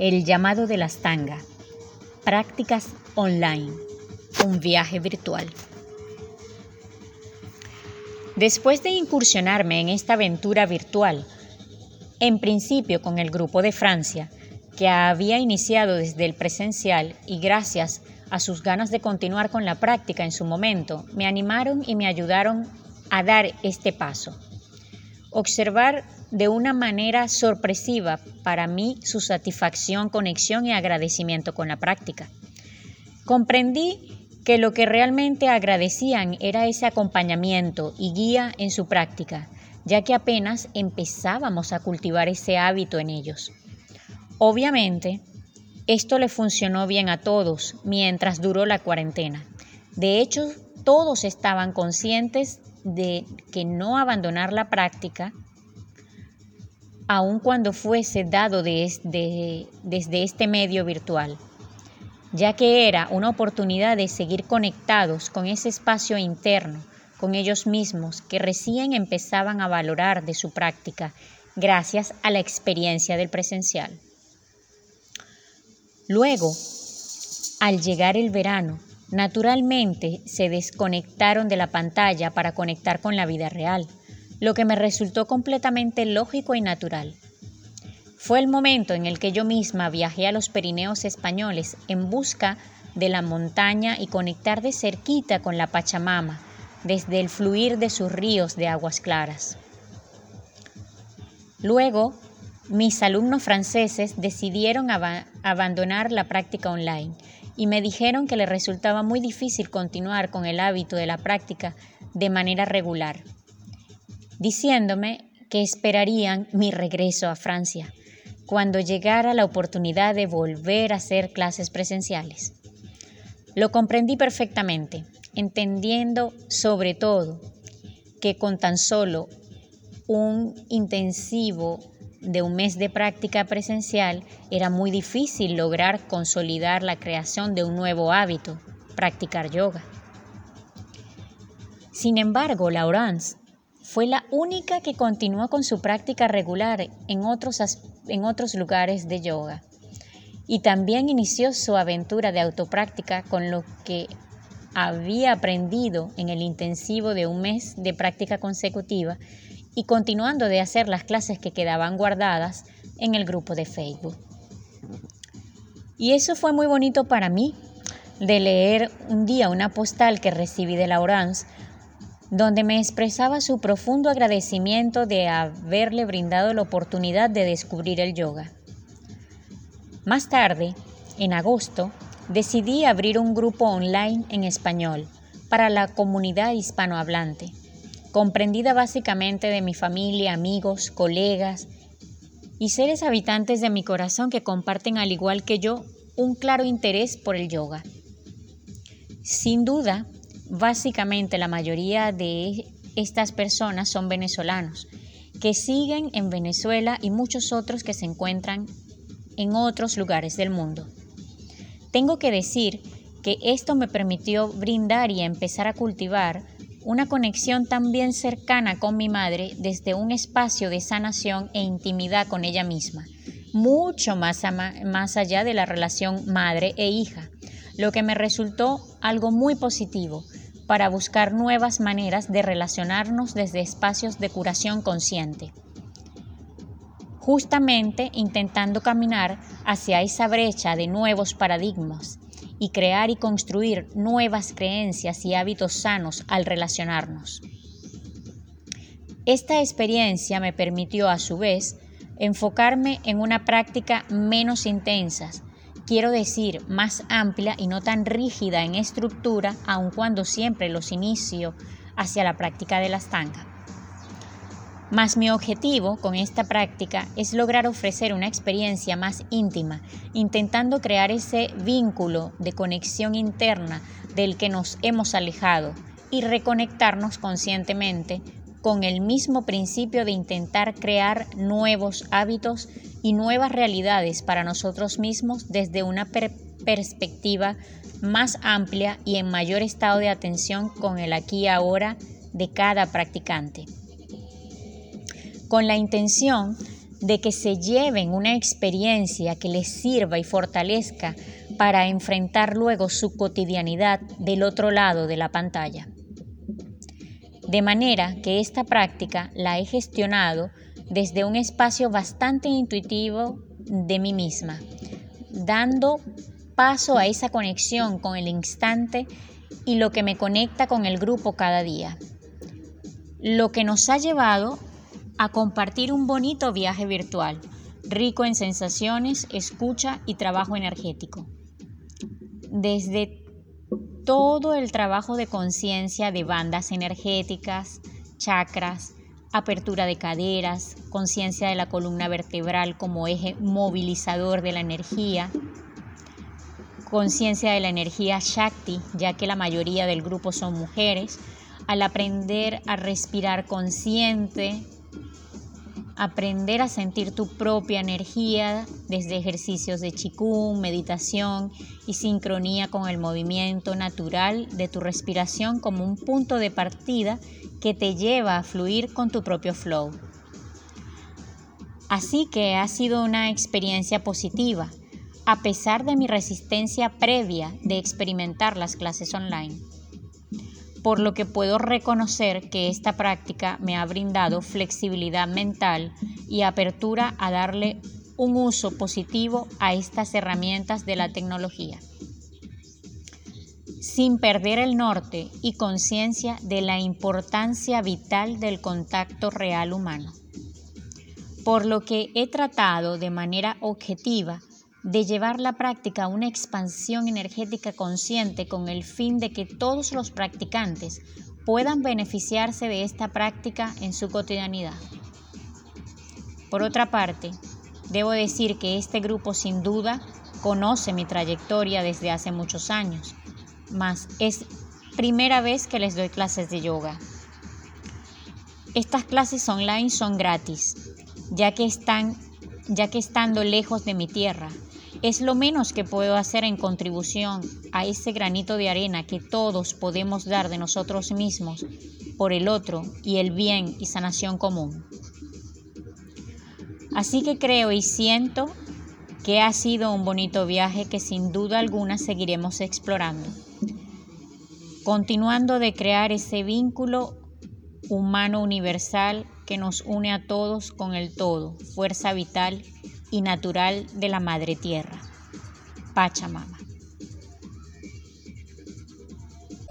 El llamado de las tanga. Prácticas online. Un viaje virtual. Después de incursionarme en esta aventura virtual, en principio con el grupo de Francia, que había iniciado desde el presencial y gracias a sus ganas de continuar con la práctica en su momento, me animaron y me ayudaron a dar este paso. Observar de una manera sorpresiva para mí su satisfacción, conexión y agradecimiento con la práctica. Comprendí que lo que realmente agradecían era ese acompañamiento y guía en su práctica, ya que apenas empezábamos a cultivar ese hábito en ellos. Obviamente, esto le funcionó bien a todos mientras duró la cuarentena. De hecho, todos estaban conscientes de que no abandonar la práctica, aun cuando fuese dado desde, desde este medio virtual, ya que era una oportunidad de seguir conectados con ese espacio interno, con ellos mismos, que recién empezaban a valorar de su práctica gracias a la experiencia del presencial. Luego, al llegar el verano, Naturalmente se desconectaron de la pantalla para conectar con la vida real, lo que me resultó completamente lógico y natural. Fue el momento en el que yo misma viajé a los Pirineos españoles en busca de la montaña y conectar de cerquita con la Pachamama, desde el fluir de sus ríos de aguas claras. Luego, mis alumnos franceses decidieron abandonar la práctica online y me dijeron que le resultaba muy difícil continuar con el hábito de la práctica de manera regular, diciéndome que esperarían mi regreso a Francia cuando llegara la oportunidad de volver a hacer clases presenciales. Lo comprendí perfectamente, entendiendo sobre todo que con tan solo un intensivo de un mes de práctica presencial era muy difícil lograr consolidar la creación de un nuevo hábito, practicar yoga. Sin embargo, Laurence fue la única que continuó con su práctica regular en otros, en otros lugares de yoga y también inició su aventura de autopráctica con lo que había aprendido en el intensivo de un mes de práctica consecutiva y continuando de hacer las clases que quedaban guardadas en el grupo de Facebook. Y eso fue muy bonito para mí, de leer un día una postal que recibí de Laurence, donde me expresaba su profundo agradecimiento de haberle brindado la oportunidad de descubrir el yoga. Más tarde, en agosto, decidí abrir un grupo online en español para la comunidad hispanohablante comprendida básicamente de mi familia, amigos, colegas y seres habitantes de mi corazón que comparten al igual que yo un claro interés por el yoga. Sin duda, básicamente la mayoría de estas personas son venezolanos, que siguen en Venezuela y muchos otros que se encuentran en otros lugares del mundo. Tengo que decir que esto me permitió brindar y empezar a cultivar una conexión también cercana con mi madre desde un espacio de sanación e intimidad con ella misma, mucho más, más allá de la relación madre e hija, lo que me resultó algo muy positivo para buscar nuevas maneras de relacionarnos desde espacios de curación consciente. Justamente intentando caminar hacia esa brecha de nuevos paradigmas y crear y construir nuevas creencias y hábitos sanos al relacionarnos. Esta experiencia me permitió a su vez enfocarme en una práctica menos intensa, quiero decir más amplia y no tan rígida en estructura, aun cuando siempre los inicio hacia la práctica de la estanga. Mas mi objetivo con esta práctica es lograr ofrecer una experiencia más íntima, intentando crear ese vínculo de conexión interna del que nos hemos alejado y reconectarnos conscientemente con el mismo principio de intentar crear nuevos hábitos y nuevas realidades para nosotros mismos desde una perspectiva más amplia y en mayor estado de atención con el aquí y ahora de cada practicante con la intención de que se lleven una experiencia que les sirva y fortalezca para enfrentar luego su cotidianidad del otro lado de la pantalla. De manera que esta práctica la he gestionado desde un espacio bastante intuitivo de mí misma, dando paso a esa conexión con el instante y lo que me conecta con el grupo cada día. Lo que nos ha llevado a compartir un bonito viaje virtual, rico en sensaciones, escucha y trabajo energético. Desde todo el trabajo de conciencia de bandas energéticas, chakras, apertura de caderas, conciencia de la columna vertebral como eje movilizador de la energía, conciencia de la energía Shakti, ya que la mayoría del grupo son mujeres, al aprender a respirar consciente, aprender a sentir tu propia energía desde ejercicios de chikung, meditación y sincronía con el movimiento natural de tu respiración como un punto de partida que te lleva a fluir con tu propio flow. Así que ha sido una experiencia positiva, a pesar de mi resistencia previa de experimentar las clases online por lo que puedo reconocer que esta práctica me ha brindado flexibilidad mental y apertura a darle un uso positivo a estas herramientas de la tecnología, sin perder el norte y conciencia de la importancia vital del contacto real humano. Por lo que he tratado de manera objetiva de llevar la práctica a una expansión energética consciente con el fin de que todos los practicantes puedan beneficiarse de esta práctica en su cotidianidad. Por otra parte, debo decir que este grupo sin duda conoce mi trayectoria desde hace muchos años, mas es primera vez que les doy clases de yoga. Estas clases online son gratis, ya que están ya que estando lejos de mi tierra, es lo menos que puedo hacer en contribución a ese granito de arena que todos podemos dar de nosotros mismos por el otro y el bien y sanación común. Así que creo y siento que ha sido un bonito viaje que sin duda alguna seguiremos explorando, continuando de crear ese vínculo humano universal que nos une a todos con el todo, fuerza vital y natural de la Madre Tierra, Pachamama.